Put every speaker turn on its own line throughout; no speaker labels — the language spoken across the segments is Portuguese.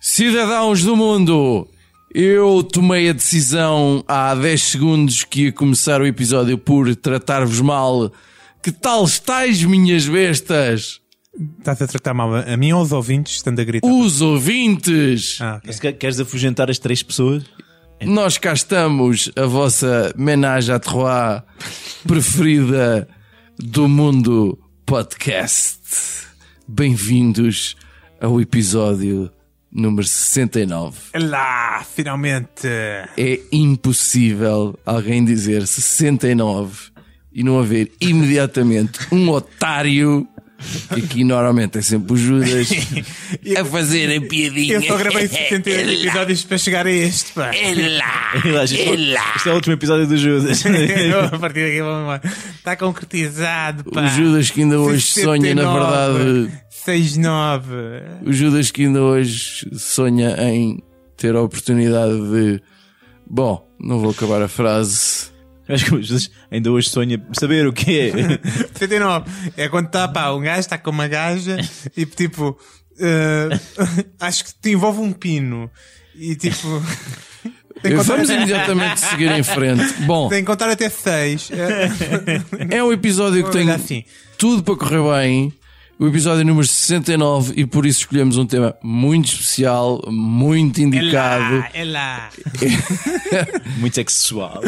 Cidadãos do mundo, eu tomei a decisão há 10 segundos que ia começar o episódio por tratar-vos mal. Que tal estáis, minhas bestas?
Estás a tratar mal a mim ou aos ouvintes, estando a gritar?
Os ouvintes!
Ah, ok.
Mas que- queres afugentar as três pessoas?
Nós cá estamos, a vossa menage à trois preferida do mundo podcast. Bem-vindos ao episódio número 69.
Lá, finalmente!
É impossível alguém dizer 69 e não haver imediatamente um otário, que aqui normalmente é sempre o Judas, a fazer a piadinha.
Eu só gravei 68 episódios para chegar a este, pá.
É lá, é lá.
este é o último episódio do Judas.
A partir daqui vamos embora. Está concretizado, pá.
O Judas que ainda hoje sonha, na
69,
verdade,
69.
o Judas que ainda hoje sonha em ter a oportunidade de. Bom, não vou acabar a frase.
Acho que o Judas ainda hoje sonha saber o que é.
69. É quando está, pá, um gajo está com uma gaja e tipo, eh, acho que te envolve um pino e tipo. Contar
Vamos imediatamente seguir em frente. Bom,
Tem que contar até 6.
é um episódio que tem
assim.
tudo para correr bem. O episódio número 69 e por isso escolhemos um tema muito especial, muito indicado.
É lá.
Muito sexual.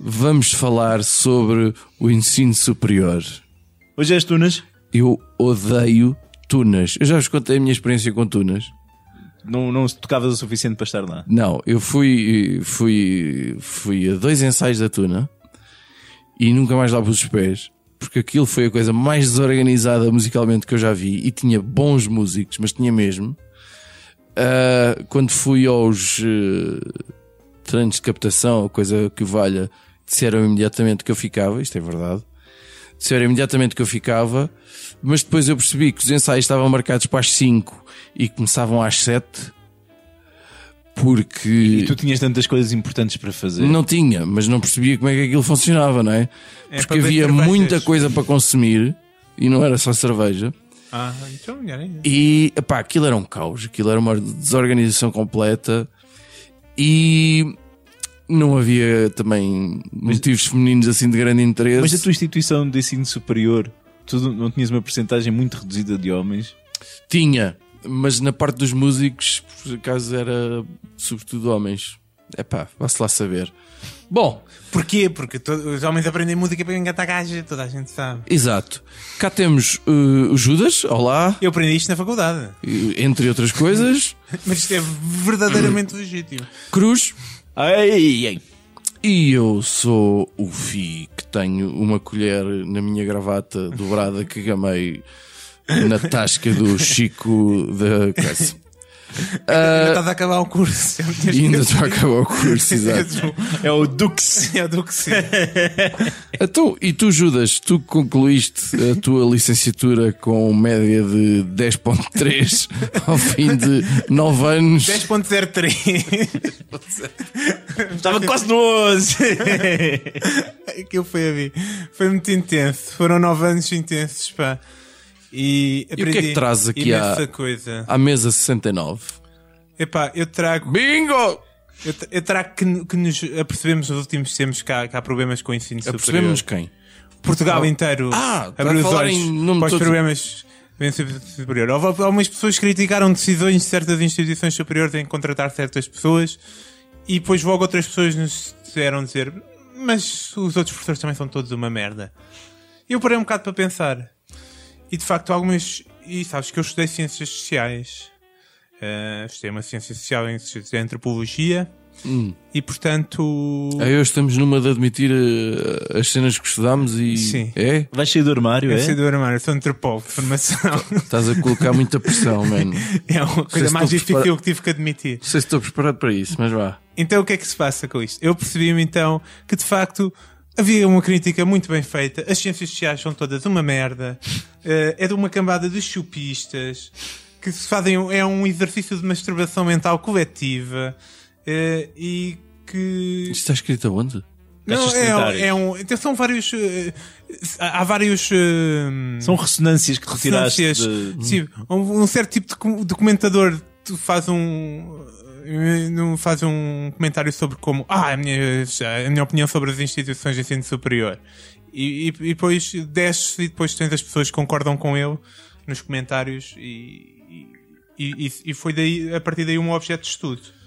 Vamos falar sobre o ensino superior.
Hoje és Tunas?
Eu odeio tunas. Eu já vos contei a minha experiência com tunas.
Não, não se tocavas o suficiente para estar lá.
Não, eu fui, fui, fui a dois ensaios da tuna e nunca mais lá pus os pés. Porque aquilo foi a coisa mais desorganizada musicalmente que eu já vi e tinha bons músicos, mas tinha mesmo. Ah, quando fui aos eh, treinos de captação, coisa que valha, disseram imediatamente que eu ficava, isto é verdade. Disseram imediatamente que eu ficava, mas depois eu percebi que os ensaios estavam marcados para as 5 e começavam às 7 porque
E tu tinhas tantas coisas importantes para fazer.
não tinha, mas não percebia como é que aquilo funcionava, não é?
É
Porque havia muita coisa para consumir e não era só cerveja.
Ah, então melhor ainda.
E epá, aquilo era um caos, aquilo era uma desorganização completa e não havia também motivos femininos assim de grande interesse.
Mas a tua instituição de ensino superior, tu não tinhas uma porcentagem muito reduzida de homens?
Tinha, mas na parte dos músicos, por acaso era sobretudo homens. Epá, vá-se lá saber. Bom,
Porquê? Porque os homens aprendem música para engatar gaja, toda a gente sabe.
exato. Cá temos uh, o Judas, olá,
Eu aprendi isto na faculdade.
entre outras coisas,
Mas isto é verdadeiramente legítimo.
Cruz,
Ai, ai.
E eu sou o Fi, que tenho uma colher na minha gravata dobrada que gamei na tasca do Chico da casa.
Ainda Estás a acabar o curso.
E ainda estou a acabar o curso, exato.
É o Dux.
É que sim.
Então, e tu, Judas, tu concluíste a tua licenciatura com média de 10.3 ao fim de 9 anos.
10.03.
Estava quase no 11.
Aquilo foi a mim. Foi muito intenso. Foram 9 anos intensos, pá. E,
que é que
aprendi
trazes aqui à-
coisa.
À mesa 69.
Epá, eu trago,
Bingo!
eu, eu trago que, que nos apercebemos nos últimos tempos que há, que há problemas com o ensino superior.
Percebemos quem?
Portugal inteiro
Ah,
abriu os olhos para os
de todos.
problemas do ensino superior. Houve algumas pessoas que criticaram decisões de certas instituições superiores em contratar certas pessoas e depois logo outras pessoas nos disseram dizer mas os outros professores também são todos uma merda. E eu parei um bocado para pensar. E de facto algumas... E sabes que eu estudei Ciências Sociais. Uh, estudei uma Ciência Social em, Antropologia.
Hum.
E portanto...
Aí hoje estamos numa de admitir eh, as cenas que estudámos e.
Sim.
É?
Vais sair do armário,
Eu
é?
sei do armário, sou antropólogo de formação.
Estás a colocar muita pressão, mano.
É uma coisa mais difícil
prepara-
que tive que admitir.
Não sei se estou preparado para isso, mas vá.
Então o que é que se passa com isto? Eu percebi-me então que de facto havia uma crítica muito bem feita. As ciências sociais são todas uma merda. Eh, é de uma cambada de chupistas que se fazem. É um exercício de masturbação mental coletiva eh, e que.
Isto está escrito aonde?
Não, é, é um. então São vários. eh, há vários.
São ressonâncias que retiraste
Ressonâncias.
de...
Sim, um, um certo tipo de, com- de comentador tu faz um não faz um comentário sobre como ah, a minha, a minha opinião sobre as instituições de ensino superior. E, e, e depois desce e depois tens as pessoas que concordam com ele nos comentários e, e, e, foi daí, a partir daí um objeto de estudo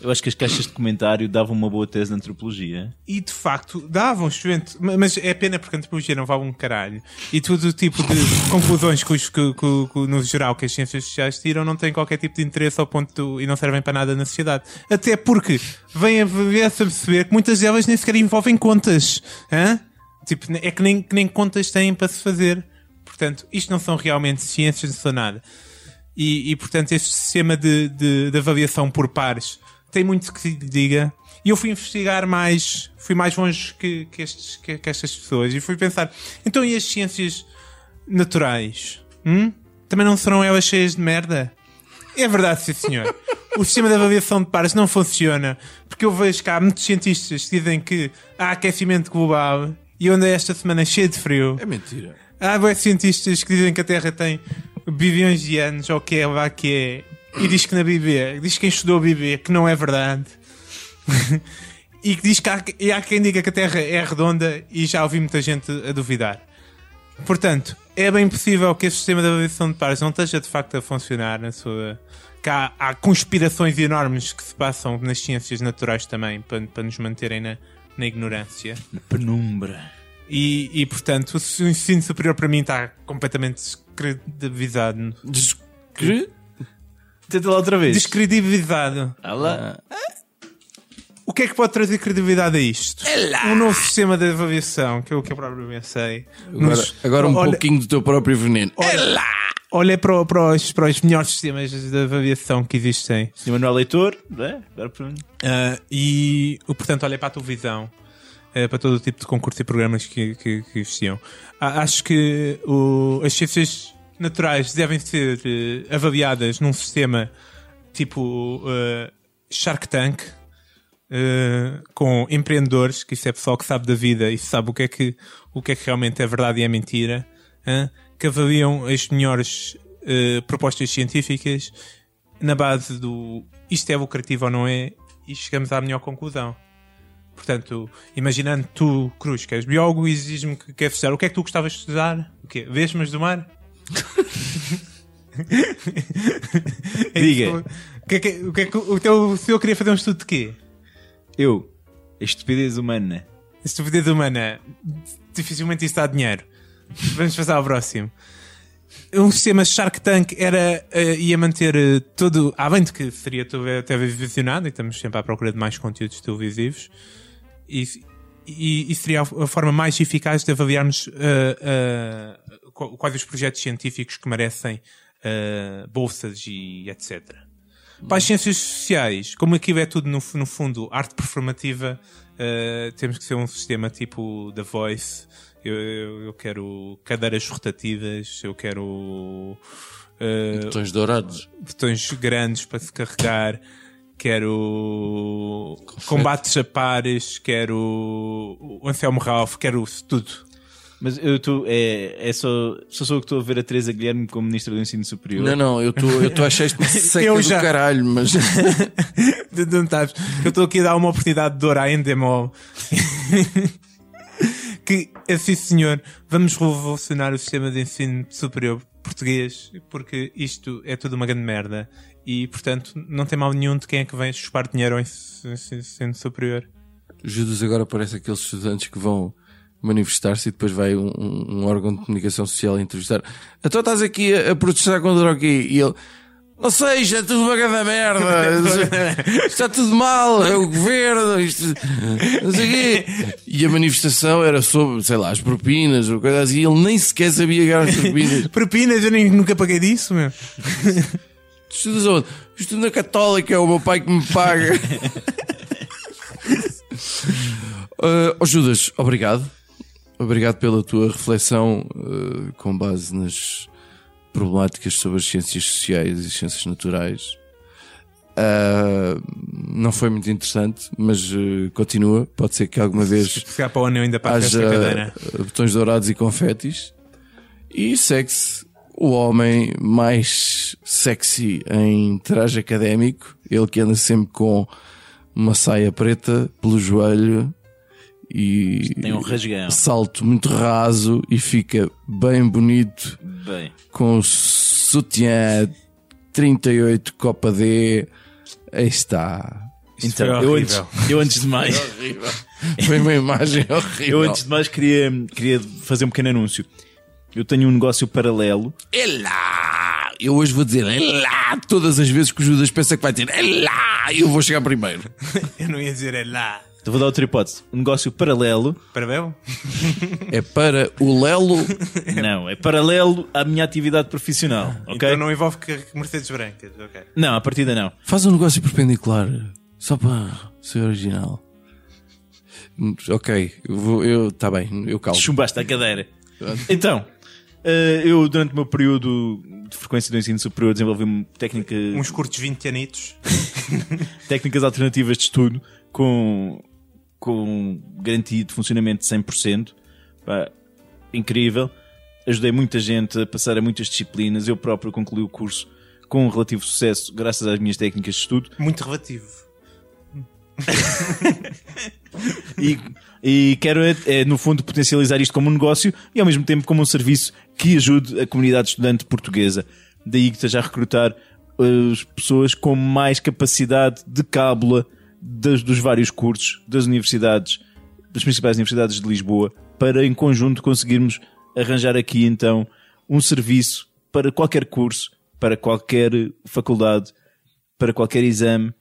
Eu acho que as caixas de comentário davam uma boa tese de antropologia.
E de facto davam excelente, ma- mas é pena porque a antropologia não vale um caralho. E todo o tipo de conclusões que, os, que, que- que, no geral que as ciências sociais tiram não têm qualquer tipo de interesse ao ponto e não servem para nada na sociedade. Até porque vem a ver-se a perceber que muitas delas nem sequer envolvem contas. Hã? Tipo, é que nem, que nem contas têm para se fazer. Portanto, isto não são realmente ciências, não são nada. E, e, portanto, este sistema de, de, de avaliação por pares tem muito que se diga. E eu fui investigar mais, fui mais longe que, que, estes, que, que estas pessoas e fui pensar: então, e as ciências naturais? Hum? Também não serão elas cheias de merda? É verdade, sim, senhor. O sistema de avaliação de pares não funciona porque eu vejo que há muitos cientistas que dizem que há aquecimento global e onde é esta semana cheia de frio.
É mentira.
Há cientistas que dizem que a Terra tem bilhões de anos, ou que é lá que é, e diz que na Bíblia, diz quem estudou a Bíblia que não é verdade. e que diz que há, e há quem diga que a Terra é redonda e já ouvi muita gente a duvidar. Portanto, é bem possível que este sistema de avaliação de pares não esteja de facto a funcionar na sua. Que há, há conspirações enormes que se passam nas ciências naturais também para, para nos manterem na, na ignorância.
Na penumbra.
E, e, portanto, o ensino superior para mim está completamente descredibilizado.
Descre...
Tenta lá outra vez.
Descredibilizado.
Ah lá.
O que é que pode trazer credibilidade a isto? Um novo sistema de avaliação, que é o que eu próprio pensei.
Agora,
Nos-
agora um
olha,
pouquinho do teu próprio veneno.
Olha, olha para, para os, para os melhores sistemas de avaliação que existem.
Sr. Manuel Leitor, é? Agora para
Ah, e, portanto, olha para a televisão, eh, para todo o tipo de concursos e programas que, que, que existiam. Ah, acho que o- as ciências naturais devem ser eh, avaliadas num sistema tipo eh, Shark Tank, eh, com empreendedores, que isso é pessoal que sabe da vida e sabe o que é que, o que, é que realmente é verdade e é mentira, que avaliam as melhores eh, propostas científicas na base do isto é lucrativo ou não é, e chegamos à melhor conclusão. Portanto, imaginando tu, Cruz, que és biólogo e dizes-me que queres estudar, o que é que tu gostavas de estudar? O quê? Vesmas do mar?
Diga.
O que é que, o que, é que o teu senhor queria fazer um estudo de quê?
Eu, a estupidez humana.
Estupidez humana. Dificilmente isso dá dinheiro. Vamos passar ao próximo. Um sistema Shark Tank era, eh, ia manter eh, todo. Além de que seria tele- televisionado, e estamos sempre à procura de mais conteúdos televisivos, e, e, e seria a, a forma mais eficaz de avaliarmos qu- quais os projetos científicos que merecem eh, bolsas e etc. Para as ciências sociais, como aquilo é tudo no, no fundo arte performativa, eh, temos que ser um sistema tipo The Voice. Eu, eu, eu quero cadeiras rotativas, eu quero eh,
Botões dourados.
botões grandes para se carregar, quero combates a pares, quero o Anselmo Ralph, quero tudo.
Mas eu estou. É, é só. Só sou eu que estou a ver a Teresa Guilherme como Ministra do Ensino Superior.
Não, não, eu estou eu estou a achar isto seca
Eu
do caralho, mas
De- de- Não sabes? Eu estou aqui a dar uma oportunidade de ouro à Endemol. que, assim senhor, vamos revolucionar o sistema de ensino superior português, porque isto é tudo uma grande merda. E, portanto, não tem mal nenhum de quem é que vem chupar dinheiro ao ens- ensino superior.
Judas agora parece aqueles estudantes que vão manifestar-se e depois vai um, um- órgão de comunicação social a entrevistar. Então estás aqui a, a protestar contra o quê? E ele, não sei, isto é tudo uma grande merda, está tudo mal, é o governo, isto, não sei o quê. E a manifestação era sobre, sei lá, as propinas ou coisa assim, e ele nem sequer sabia que eram as propinas.
Propinas, eu nem, nunca paguei disso, meu.
Tu estudas onde? Estudo na Católica, é o meu pai que me paga. Uh, oh Judas, obrigado. Obrigado pela tua reflexão uh, com base nas problemáticas sobre as ciências sociais e ciências naturais. Uh, não foi muito interessante, mas uh, continua. Pode ser que alguma vez
Se calhar para o ano ainda esta
haja
cadeira.
botões dourados e confetis. E segue-se o homem mais sexy em traje académico. Ele que anda sempre com uma saia preta pelo joelho e
Tem um rasgão.
salto muito raso e fica bem bonito
Bem,
com o sutiã 38 Copa D. Aí está.
Isso
então,
foi
eu antes, eu antes de mais,
Foi uma imagem horrível.
eu antes de mais queria, queria fazer um pequeno anúncio. Eu tenho um negócio paralelo.
É lá! Eu hoje vou dizer é lá! Todas as vezes que o Judas pensa que vai dizer é lá! Eu vou chegar primeiro.
Eu não ia dizer é lá.
Então vou dar outra hipótese. Um negócio paralelo.
Para Bel?
É para o Lelo.
Não, é paralelo à minha atividade profissional. Ok?
Então não envolve que- Mercedes brancas. Ok.
Não, a partida não.
Faz um negócio perpendicular. Só para ser original. Ok, eu vou. Eu, tá bem, eu calmo.
Chumbaste a cadeira. Então, eh, eu durante o meu período de frequência do ensino superior desenvolvi uma técnica,
Uns curtos 20 anitos.
técnicas alternativas de estudo com, com garantia de funcionamento de 100%. Pá, incrível. Ajudei muita gente a passar a muitas disciplinas. Eu próprio concluí o curso com um relativo sucesso graças às minhas técnicas de estudo.
Muito relativo.
e, e quero, é, é, no fundo, potencializar isto como um negócio e ao mesmo tempo como um serviço que ajude a comunidade estudante portuguesa. Daí que esteja a recrutar as pessoas com mais capacidade de cábula das, dos vários cursos das universidades, das principais universidades de Lisboa, para em conjunto conseguirmos arranjar aqui então um serviço para qualquer curso, para qualquer faculdade, para qualquer exame,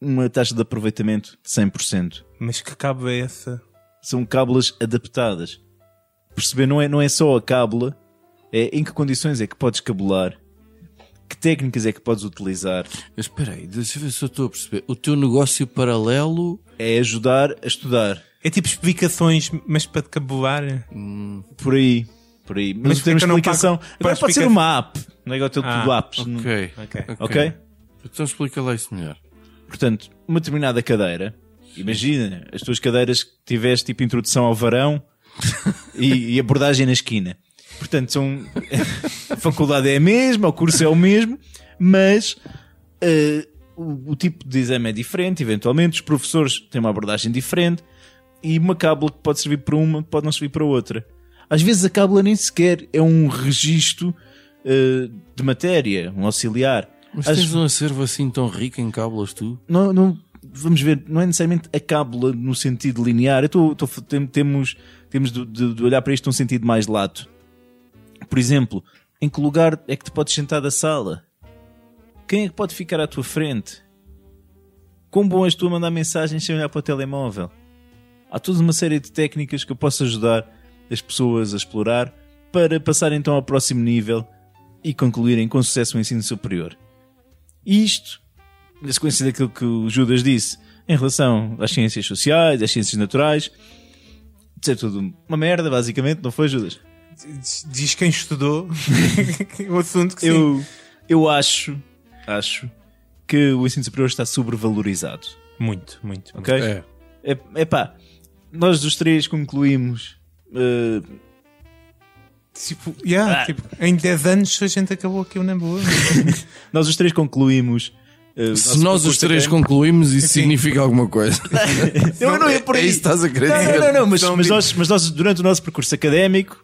uma taxa de aproveitamento de 100%
Mas que cabo é essa?
são cábulas adaptadas. Perceber não é, não é só a cábula, é em que condições é que podes cabular, que técnicas é que podes utilizar,
Mas espera aí, deixa eu ver se eu estou a perceber. O teu negócio paralelo.
é ajudar a estudar.
É tipo explicações, mas para decabular.
Por aí, por aí. Mas,
Mas
em termos de
porque eu não
explicação,
pago
agora pode ser uma app, não é igual ao teu
Ah,
tudo apps.
Ok.
Ok.
Ok?
Então explica lá isso melhor.
Portanto, uma determinada cadeira, imagina as tuas cadeiras que tiveste tipo introdução ao varão e, e abordagem na esquina. Portanto, são, a faculdade é a mesma, o curso é o mesmo, mas eh, o, o tipo de exame é diferente, eventualmente, os professores têm uma abordagem diferente e uma cábula que pode servir para uma pode não servir para outra. Às vezes a cábula nem sequer é um registro eh, de matéria, um auxiliar.
Mas
Às-
tens um acervo assim tão rico em cábulas, tu?
não, não, vamos ver, não é necessariamente a cábula no sentido linear. Eu tô, tô- tem- temos, temos de, de- de olhar para isto num sentido mais lato. Por exemplo, em que lugar é que te podes sentar da sala? Quem é que pode ficar à tua frente? Quão bom és tu a mandar mensagens sem olhar para o telemóvel? Há toda uma série de técnicas que eu posso ajudar as pessoas a explorar para passar então ao próximo nível e concluírem com sucesso o ensino superior. Isto na sequência daquilo que o Judas disse em relação às ciências sociais, às ciências naturais, ser tudo uma merda, basicamente, não foi, Judas?
Diz- quem estudou o assunto que sim.
Eu, eu acho, acho que o ensino superior está sobrevalorizado,
Muito, muito.
ok?
É.
É, epá, nós dos três concluímos eh,
Tipo, yeah,
Ah.
tipo, em 10 anos a gente acabou aquilo na boa.
nós os três concluímos o
Se nós os três
académico.
concluímos, isso significa alguma coisa.
Eu não ia por
É
aí.
isso que estás a querer
Não,
dizer.
não, não, não, mas, mas nós, mas nós, durante o nosso percurso académico,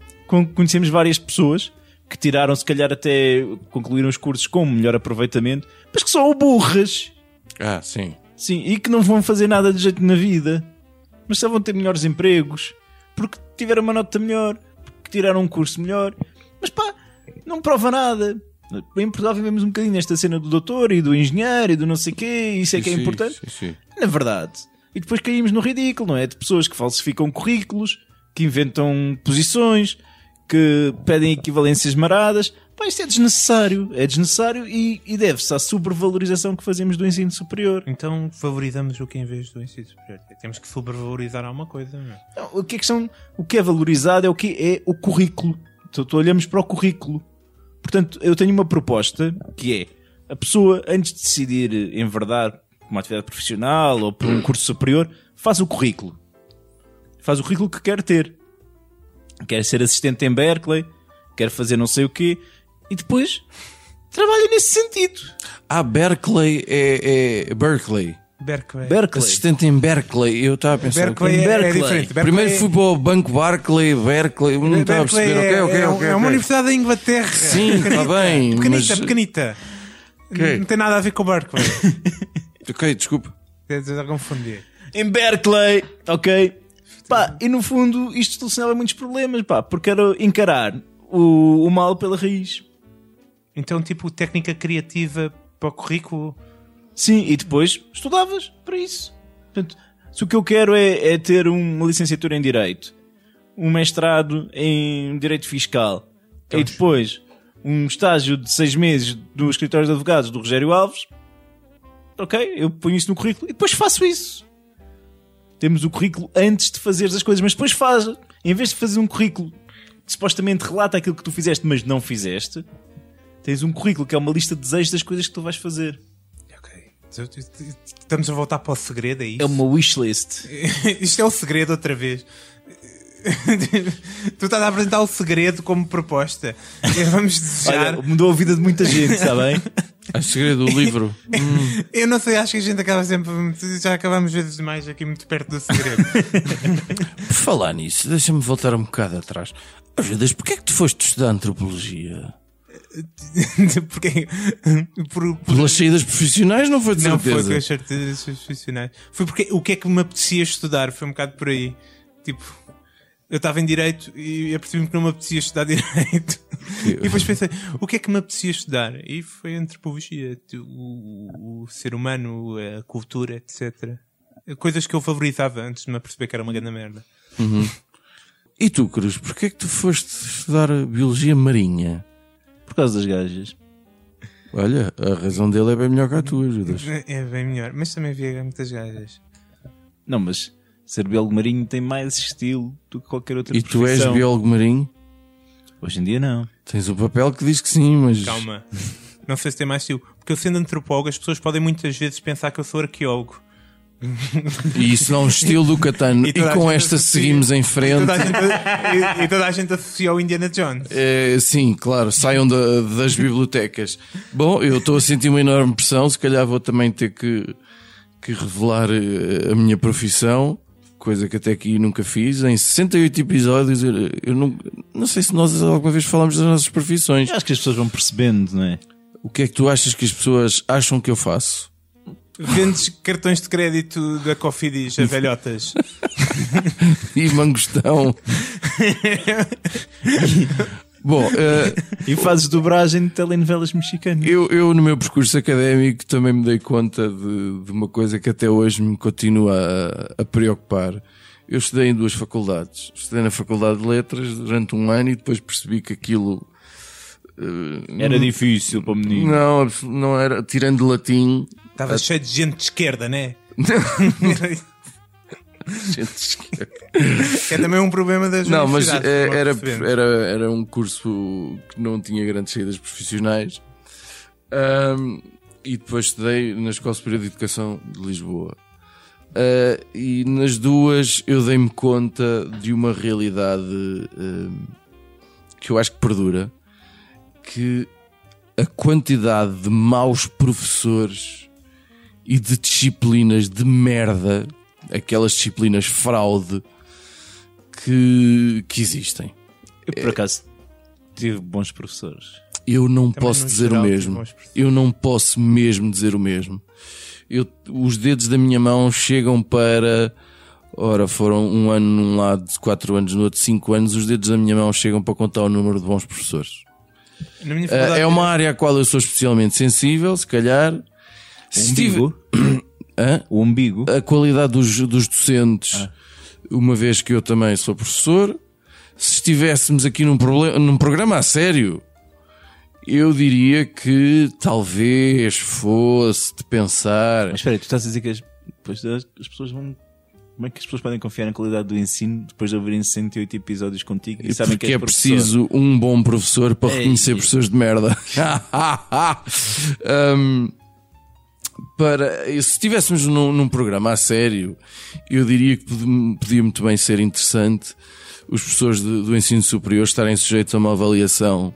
conhecemos várias pessoas que tiraram, se calhar, até concluíram os cursos com melhor aproveitamento, mas que são burras,
Ah, sim.
sim, e que não vão fazer nada de jeito na vida, mas só vão ter melhores empregos, porque tiveram uma nota melhor, porque tiraram um curso melhor, mas pá, não prova nada. Em Portugal vivemos um bocadinho nesta cena do doutor e do engenheiro e do não sei quê, e isso é que é
Sim,
importante
Sim, sim.
na verdade. E depois caímos no ridículo, não é? De pessoas que falsificam currículos, que inventam posições, que pedem equivalências maradas. Pá, isto é desnecessário. É desnecessário e, e deve-se à sobrevalorização que fazemos do ensino superior.
Então valorizamos o que em vez do ensino superior. Temos que sobrevalorizar alguma coisa, não é?
Não, o que é o que é valorizado é o que é o currículo. Então, tu olhamos para o currículo. Portanto, eu tenho uma proposta que é a pessoa, antes de decidir enverdar uma atividade profissional ou por um curso superior, faz o currículo. Faz o currículo que quer ter. Quer ser assistente em Berkeley, quer fazer não sei o quê, e depois trabalha nesse sentido.
Ah, Berkeley é, é Berkeley.
Berkeley.
Berkeley.
Assistente em Berkeley. Eu estava a pensar.
Berkeley é, é
Berkeley.
diferente. Berkeley
Primeiro
é-
fui para o Banco Barclay, Berkeley. Não estava a perceber.
é,
Ok, ok,
é,
ok.
é uma universidade da Inglaterra.
Sim, está bem,
Pequenita,
mas-
pequenita.
Ok.
Não tem nada a ver com o Berkeley.
Ok, desculpa.
Estás a confundir.
Em Berkeley, ok? Pá, e no fundo isto solucionava muitos problemas, pá, porque era encarar o, o mal pela raiz.
Então, tipo, técnica criativa para o currículo.
Sim, e depois estudavas para isso. Portanto, se o que eu quero é, é ter uma licenciatura em Direito, um mestrado em Direito Fiscal, e depois um estágio de seis meses no escritório de advogados do Rogério Alves, ok, eu ponho isso no currículo e depois faço isso. Temos o currículo antes de fazeres as coisas, mas depois faz. Em vez de fazer um currículo que supostamente relata aquilo que tu fizeste, mas não fizeste, tens um currículo que é uma lista de desejos das coisas que tu vais fazer.
Ok. Estamos a voltar para o segredo, é isso?
É uma wishlist.
Isto é o segredo outra vez. tu estás a apresentar o segredo como proposta. Vamos desejar.
Olha, mudou a vida de muita gente, está bem?
A segredo do livro.
Eu não sei, acho que a gente acaba sempre. Já acabamos vezes demais aqui muito perto do segredo.
Por falar nisso, deixa-me voltar um bocado atrás. Oh, Judas, porquê é que tu foste estudar antropologia?
Porque. Por, por-
Pelas saídas profissionais não foi de
não foi
certeza.
com as certezas profissionais. Foi porque o que é que me apetecia estudar? Foi um bocado por aí. Tipo, eu estava em Direito e apercebi-me que não me apetecia estudar Direito. e depois pensei, o que é que me apetecia estudar? E foi antropologia, o, o- o ser humano, a cultura, etc. Coisas que eu favorizava antes de me aperceber que era uma grande merda.
E tu, Cruz, porquê é que tu foste estudar Biologia Marinha?
Por causa das gajas.
Olha, a razão dele é bem melhor que a tua, Judas.
É bem melhor. Mas também havia muitas gajas.
Não, mas ser biólogo marinho tem mais estilo do que qualquer outra
E tu és
profissão.
biólogo marinho?
Hoje em dia não.
Tens o papel que diz que sim, mas.
Calma. Não sei se tem mais estilo. Porque eu sendo antropólogo, as pessoas podem muitas vezes pensar que eu sou arqueólogo.
E isso não é um estilo do Catano.
E
E,
toda
com esta
associa-
seguimos em
E
frente.
toda a gente, e, e toda a gente associa ao Indiana Jones.
É, sim, claro, saiam da- das bibliotecas. Bom, eu estou a sentir uma enorme pressão, se calhar vou também ter que, que revelar eh, a minha profissão, coisa que até aqui nunca fiz. Em 68 episódios, eu, eu não, não sei se nós alguma vez falamos das nossas profissões.
Eu acho que as pessoas vão percebendo, não é?
O que é que tu achas que as pessoas acham que eu faço?
Vendes cartões de crédito da Cofidis a velhotas.
E mangostão. Bom, eh,
E fazes dobragem de telenovelas mexicanas.
Eu, eu, no meu percurso académico, também me dei conta de, de uma coisa que até hoje me continua a, a preocupar. Eu estudei em duas faculdades. Estudei na Faculdade de Letras durante um ano e depois percebi que aquilo. eh,
Era difícil para o menino.
Não, não era. Tirando latim.
Estava cheio de gente de esquerda, né? é também um problema das
Não, mas eh, era, era, era um curso que não tinha grandes saídas profissionais. Ahm, e depois estudei na Escola Superior de Educação de Lisboa. Ah, e nas duas eu dei-me conta de uma realidade que eu acho que perdura, que a quantidade de maus professores e de disciplinas de merda, aquelas disciplinas fraude que, que existem.
Eu, por acaso, tive bons professores.
Eu não
Também
posso dizer
geral,
o mesmo. Eu não posso mesmo dizer o mesmo. Eu, os dedos da minha mão chegam para. Ora, foram um ano num lado, quatro anos no outro, cinco anos. Os dedos da minha mão chegam para contar o número de bons professores.
Faculdade,
é uma área à qual eu sou especialmente sensível, se calhar. Se tive-. Hã?
O umbigo.
a qualidade dos, dos docentes, uma vez que eu também sou professor, se estivéssemos aqui num, problema, num programa a sério, Eu diria que talvez fosse de pensar.
Mas espera aí, tu estás a dizer que as, depois as, as pessoas vão. Como é que as pessoas podem confiar na qualidade do ensino depois de ouvirem 68 episódios contigo e sabem que és
é
professor?
preciso um bom professor para
Ei.
reconhecer professores de merda. Um, para, se estivéssemos num, num programa a sério, eu diria que pod- podia muito bem ser interessante os professores de- do ensino superior estarem sujeitos a uma avaliação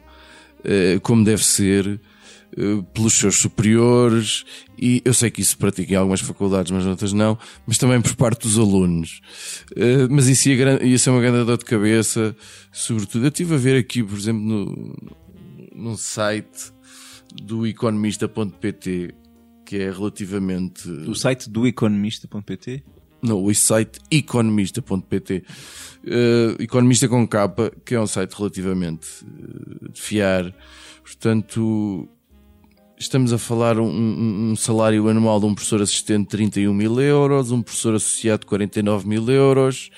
eh, como deve ser eh, pelos seus superiores e eu sei que isso pratica em algumas faculdades, mas noutras não, mas também por parte dos alunos. Eh, mas isso ia, ia ser uma grande dor de cabeça, sobretudo. Eu estive a ver aqui, por exemplo, no, num site do economista.pt que é relativamente
O site do economista.pt
não, o site economista.pt Eh, Economista com capa, que é um site relativamente eh, de fiar. Portanto, estamos a falar um, um- salário anual de um professor assistente de 31 mil euros, um professor associado de 49 mil euros,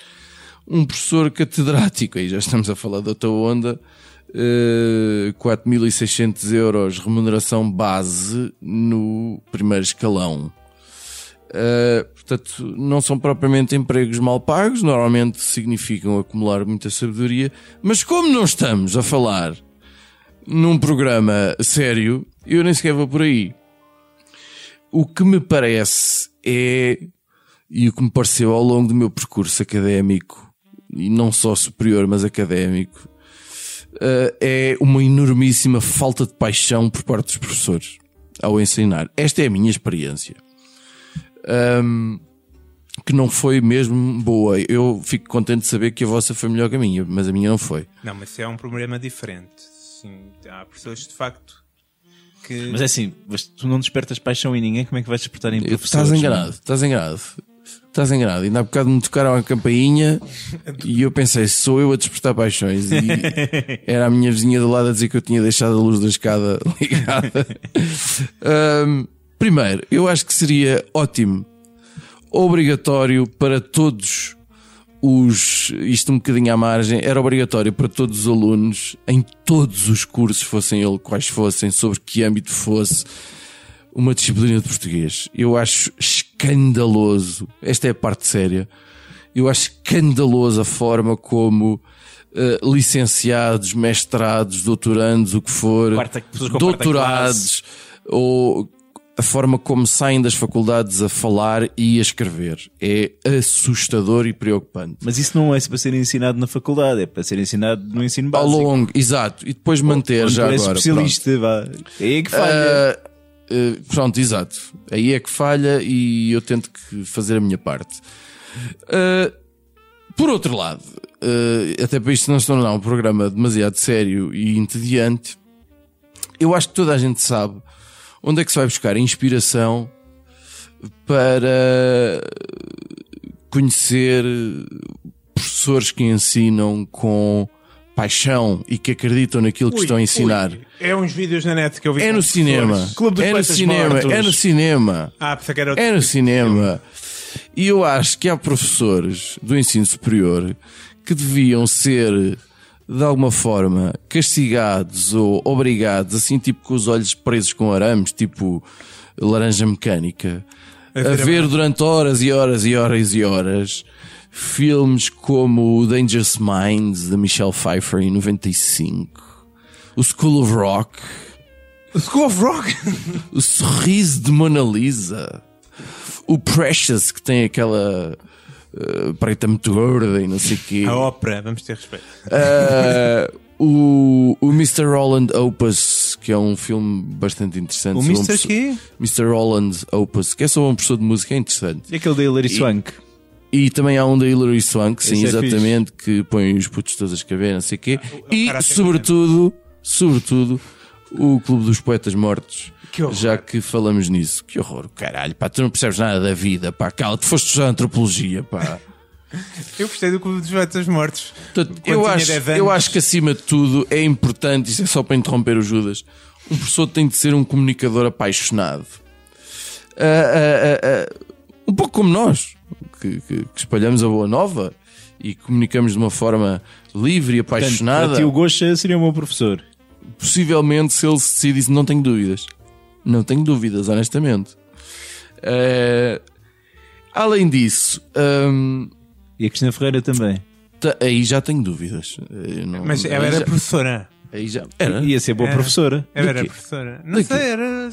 um professor catedrático, aí já estamos a falar de outra onda, eh, 4.600 euros remuneração base no primeiro escalão. Uh, portanto, não são propriamente empregos mal pagos, normalmente significam acumular muita sabedoria, mas como não estamos a falar num programa sério, eu nem sequer vou por aí. O que me parece é, e o que me pareceu ao longo do meu percurso académico, e não só superior, mas académico, uh, é uma enormíssima falta de paixão por parte dos professores ao ensinar. Esta é a minha experiência um, que não foi mesmo boa. Eu fico contente de saber que a vossa foi melhor que a minha, mas a minha não foi.
Não, mas isso é um problema diferente. Sim, há pessoas de facto que.
Mas é assim, mas tu não despertas paixão em ninguém, como é que vais despertar em professores?
Estás enganado, estás enganado. Estás enganado. Ainda há bocado me tocaram a campainha e eu pensei, sou eu a despertar paixões. E era a minha vizinha do lado a dizer que eu tinha deixado a luz da escada ligada. Ahm, primeiro, eu acho que seria ótimo, obrigatório para todos os. Isto um bocadinho à margem, era obrigatório para todos os alunos, em todos os cursos, fossem ele quais fossem, sobre que âmbito fosse, uma disciplina de português. Eu acho escandaloso, esta é a parte séria, eu acho escandaloso a forma como eh, licenciados, mestrados, doutorandos, o que for,
Quarta-
doutorados, ou a forma como saem das faculdades a falar e a escrever. É assustador e preocupante.
Mas isso não é para ser ensinado na faculdade, é para ser ensinado no ensino
Ao
básico.
longo, exato, e depois manter
Onde
já agora.
especialista, vá. É que falha.
Ah, ah, pronto, exato. Aí é que falha e eu tento que fazer a minha parte. Ah, por outro lado, ah, até para isto não se tornar um programa demasiado sério e entediante, eu acho que toda a gente sabe onde é que se vai buscar a inspiração para conhecer professores que ensinam com paixão e que acreditam naquilo que
Ui,
estão a ensinar.
ui, É uns vídeos na net que eu vi.
É no cinema.
Clube dos
É no cinema.
Mortos.
É no cinema.
Ah, pensei que era outro
É no
tipo
cinema. E eu acho que há professores do ensino superior que deviam ser, de alguma forma, castigados ou obrigados, assim, tipo com os olhos presos com arames, tipo laranja mecânica,
A
a
ver a
ver durante horas e horas e horas e horas filmes como o Dangerous Minds, de Michelle Pfeiffer, em 95, o School of Rock,
School of Rock.
o sorriso de Mona Lisa, o Precious que tem aquela eh, preta muito gorda e não sei o quê,
A ópera, vamos ter respeito.
Eh, o, o Mr. Roland Opus, que é um filme bastante interessante.
O
um
Mr.
professor-
quê?
Mr. Roland Opus, que é sobre um professor de música, é interessante.
E aquele da Hilary Swank.
E também há um da Hilary Swank, sim,
é
exatamente, que põe os putos todos a escrever, não sei o quê.
o
E, sobretudo, sobretudo, o Clube dos Poetas Mortos.
Que.
Já que falamos nisso. Que horror, caralho, pá, tu não percebes nada da vida, pá, cala, tu foste estudar antropologia, pá.
Eu gostei do Clube dos Poetas Mortos.
Portanto, eu, acho,
10
eu acho que acima de tudo é importante, isso é só para interromper o Judas, um professor tem de ser um comunicador apaixonado. Ah, ah, ah, ah, um pouco como nós, que, que- que espalhamos a boa nova e comunicamos de uma forma livre e
Portanto,
apaixonada.
para ti o Gosha seria o meu professor.
possivelmente se ele se decidisse, não tenho dúvidas. Não tenho dúvidas, honestamente. Eh, além disso, hum,
E a Cristina Ferreira também.
ta- aí já tenho dúvidas. Eh, não-
Mas ela era
já-
professora.
aí já- era.
Ia ser boa
Era.
professora.
Ela era professora. Não sei, era.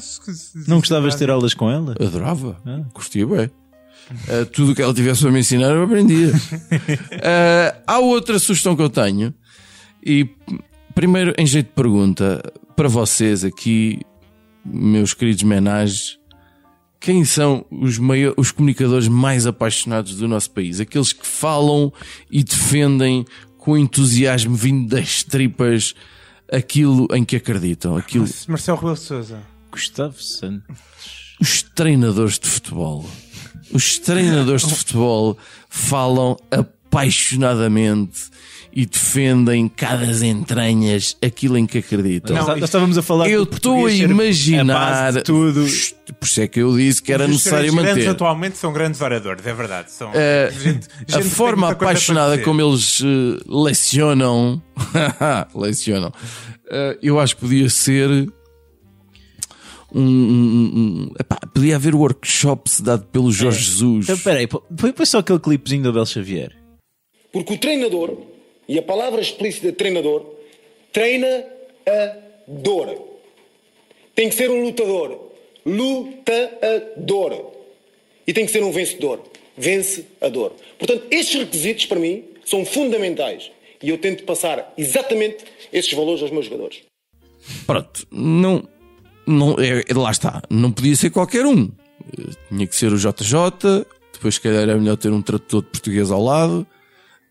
Não gostavas de ter aulas com ela?
Adorava.
Ah.
Curtia bem. Uh, tudo o que ela tivesse para me ensinar eu aprendia. Uh, há outra sugestão que eu tenho. E primeiro, em jeito de pergunta, para vocês aqui, meus queridos menages, quem são os, maior, os comunicadores mais apaixonados do nosso país? Aqueles que falam e defendem com entusiasmo vindo das tripas aquilo em que acreditam. Aquilo,
Marcelo Rebelo de Souza.
Gustavo Santos.
os treinadores de futebol. Os treinadores de futebol falam apaixonadamente e defendem cada as entranhas aquilo em que acreditam.
Nós, nós estávamos a falar
eu estou a imaginar.
de tudo.
Por isso é que eu disse que era
Os
necessário
grandes
manter.
atualmente são grandes oradores, é verdade. São
Eh,
gente- gente
a forma apaixonada como eles eh, lecionam, lecionam, eh, eu acho que podia ser um, um- um- epá, podia haver workshops dado pelo Jorge Jesus.
Então, peraí, põe só aquele clipezinho do Abel Xavier.
Porque o treinador, e a palavra explícita de treinador, treina a dor. Tem que ser um lutador. Lutador. E tem que ser um vencedor. Vence a dor. Portanto, estes requisitos, para mim, são fundamentais. E eu tento passar exatamente esses valores aos meus jogadores.
Pronto, não, não é, é- lá está, não podia ser qualquer um. Eh, Tinha que ser o JJ, depois se calhar era melhor ter um tradutor de português ao lado.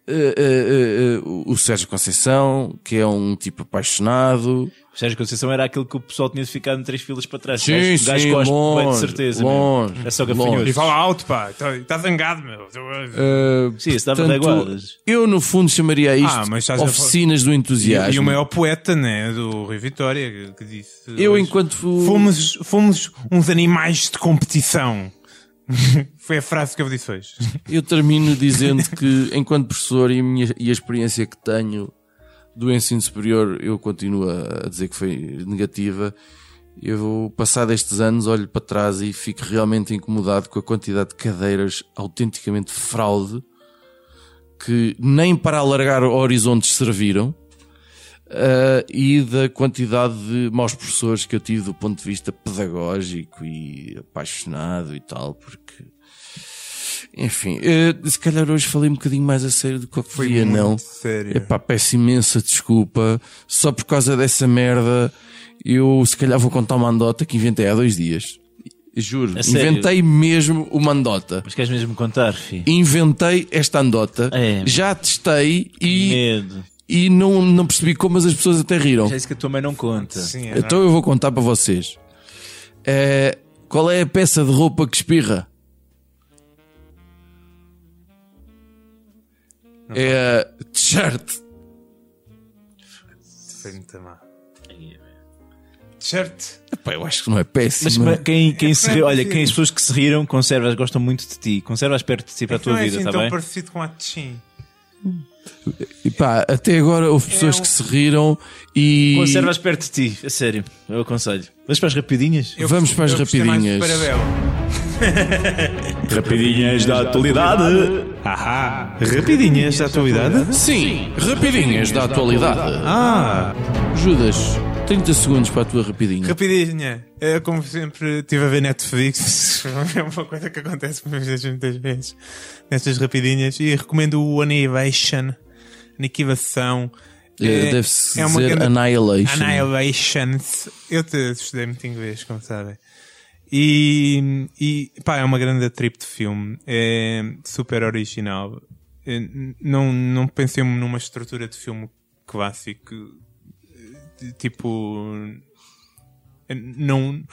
Eh, eh, eh, o Sérgio Conceição, que é um tipo apaixonado.
O Sérgio Conceição era aquele que o pessoal tinha de ficar em três filas para trás.
Sim,
O gajo-
sim,
cospe,
longe,
bué de certeza.
longe,
mesmo. É só
longe.
gafanhotos.
E fala alto, pá. Está zangado, meu.
Eh,
Sim, esse dava reguadas.
Eu, no fundo, chamaria isto
Ah, mas estás a
oficinas do
E,
entusiasmo.
e o maior poeta, né? Do Rui Vitória, que, disse.
Eu,
hoje,
enquanto
Fomos, fomos uns animais de competição. Foi a frase que eu disse hoje.
Eu termino dizendo que, enquanto professor e a, minha, e a experiência que tenho do ensino superior, eu continuo a dizer que foi negativa. Eu, passado estes anos, olho para trás e fico realmente incomodado com a quantidade de cadeiras autenticamente fraude que nem para alargar horizontes serviram. Ah, e da quantidade de maus professores que eu tive do ponto de vista pedagógico e apaixonado e tal, porque enfim, eh, se calhar hoje falei um bocadinho mais a sério do que eu
Foi
devia,
muito
não.
sério.
Epá, peço imensa desculpa. Só por causa dessa merda, eu se calhar vou contar uma andota que inventei há dois dias. Juro,
A sério?
inventei mesmo uma andota.
Mas queres mesmo contar, fi?
Inventei esta andota,
É.
já testei e,
Medo.
E não, não percebi como mas as pessoas até riram.
Já disse que a tua mãe não conta.
Sim, é
Então eu vou contar para vocês. Eh, qual é a peça de roupa que espirra? É a t-shirt.
Foi muito má. T-shirt.
Epá, eu acho que não é péssimo.
mas quem, quem se ri, olha, quem as pessoas que se riram, conservas, gostam muito de ti. Conservas perto de ti para a tua
não é
vida,
assim
tá
tão
bem?
parecido com a Tchin.
E pá, até agora houve pessoas
É um-
que se riram e.
Conservas perto de ti, a sério. Eu aconselho. Vamos para as rapidinhas?
Eu
Vamos para as rapidinhas.
Rapidinhas da atualidade.
Ahá. Rapidinhas da atualidade?
Sim, rapidinhas da atualidade.
Ah,
Judas, 30 segundos para a tua rapidinha.
rapidinha. É, como sempre, estive a ver Netflix. É uma coisa que acontece muitas vezes, muitas vezes nestas rapidinhas. E recomendo o Annihilation. Aniquilação.
Eh, Deve-se
é
dizer
grande-
Annihilation.
Annihilations. Eu te estudei muito inglês, como sabem. E, e pá, é uma grande trip de filme. É super original. É, não, não pensei numa estrutura de filme clássico. Tipo. Não,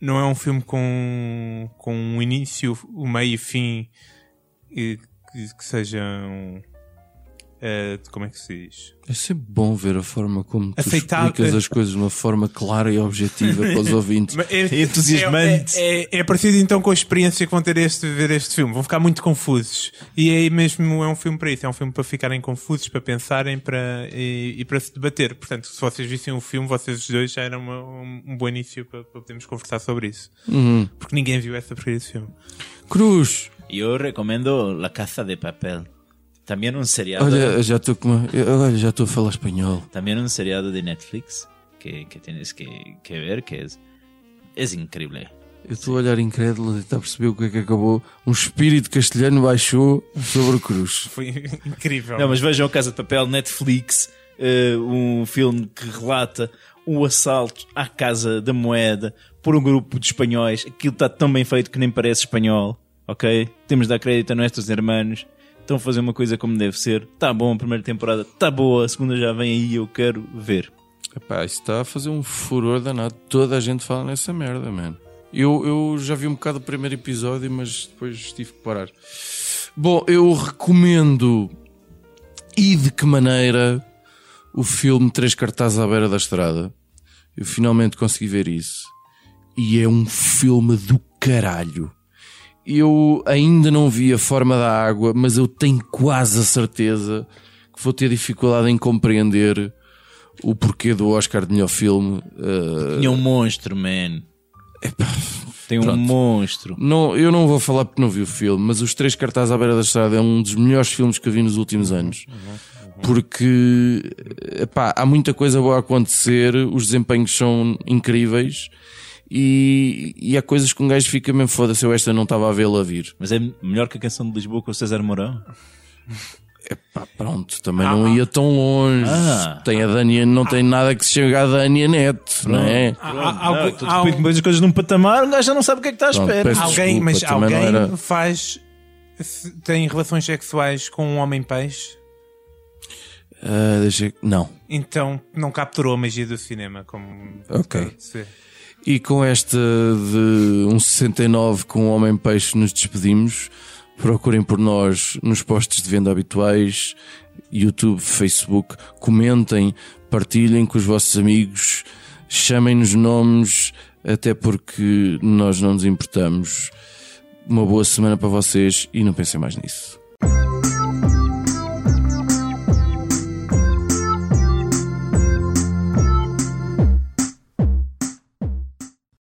não é um filme com, com um início, o meio e fim que, que sejam de- como é que se diz?
É sempre bom ver a forma como tu
Aceitável.
explicas as coisas de uma forma clara e objetiva para os ouvintes.
Mas é,
entusiasmante.
É, é, é parecido então com a experiência que vão ter este ver este filme. Vão ficar muito confusos. E é mesmo é um filme para isso. É um filme para ficarem confusos, para pensarem para, e, e para se debater. Portanto, se vocês vissem o filme, vocês os dois já era uma- um, um bom início para, para podermos conversar sobre isso.
Uhum.
Porque ninguém viu essa porcaria desse filme.
Cruz,
Yo recomiendo La Caza de Papel. También un seriado.
olha, já estou com uma... olha, já estou a falar espanhol.
También un seriado de Netflix que, que tienes que, que ver, que es, es increíble.
Eu estou a olhar incrédulo e está a perceber o que é que acabou. Um espírito castelhano baixou sobre o Cruz.
Foi incrível.
Não, mas vejam Casa de Papel, Netflix, eh, um filme que relata o assalto à Casa da Moeda por um grupo de espanhóis. Aquilo está tão bem feito que nem parece espanhol, ok? Temos de dar crédito a nossos hermanos. Estão a fazer uma coisa como deve ser. Está bom a primeira temporada, está boa, a segunda já vem aí, eu quero ver.
Epá, isso está a fazer um furor danado. Toda a gente fala nessa merda, mano. Eu, eu já vi um bocado o primeiro episódio, mas depois tive que parar. Bom, eu recomendo e de que maneira o filme Três Cartazes à Beira da Estrada. Eu finalmente consegui ver isso. E é um filme do caralho. Eu ainda não vi a forma da água, mas eu tenho quase a certeza que vou ter dificuldade em compreender o porquê do Oscar de melhor filme. Uh,
Tinha um monstro, man. Tem um
Pronto.
monstro.
não, eu não vou falar porque não vi o filme, mas Os Três Cartazes à Beira da Estrada é um dos melhores filmes que eu vi nos últimos anos. Porque epá, há muita coisa boa a acontecer, os desempenhos são incríveis e, e há coisas que um gajo fica mesmo foda-se, eu esta não estava a vê-la vir.
Mas é melhor que a canção de Lisboa com o César Mourão?
Pá, pronto, também não ia tão longe.
Ah.
Tem a Dania, não tem nada que se chegue à Dania Neto, não é?
Há- um-
depois as coisas num patamar, um gajo já não sabe o que é que está à espera.
alguém,
desculpa,
mas alguém
era-
faz. tem relações sexuais com um homem-peixe?
Ah, deixa... Não.
Então não capturou a magia do cinema, como.
Ok.
Sim.
E com esta de um 69 com o Homem Peixe nos despedimos. Procurem por nós nos postos de venda habituais, YouTube, Facebook. Comentem, partilhem com os vossos amigos, chamem-nos nomes, até porque nós não nos importamos. Uma boa semana para vocês e não pensem mais nisso.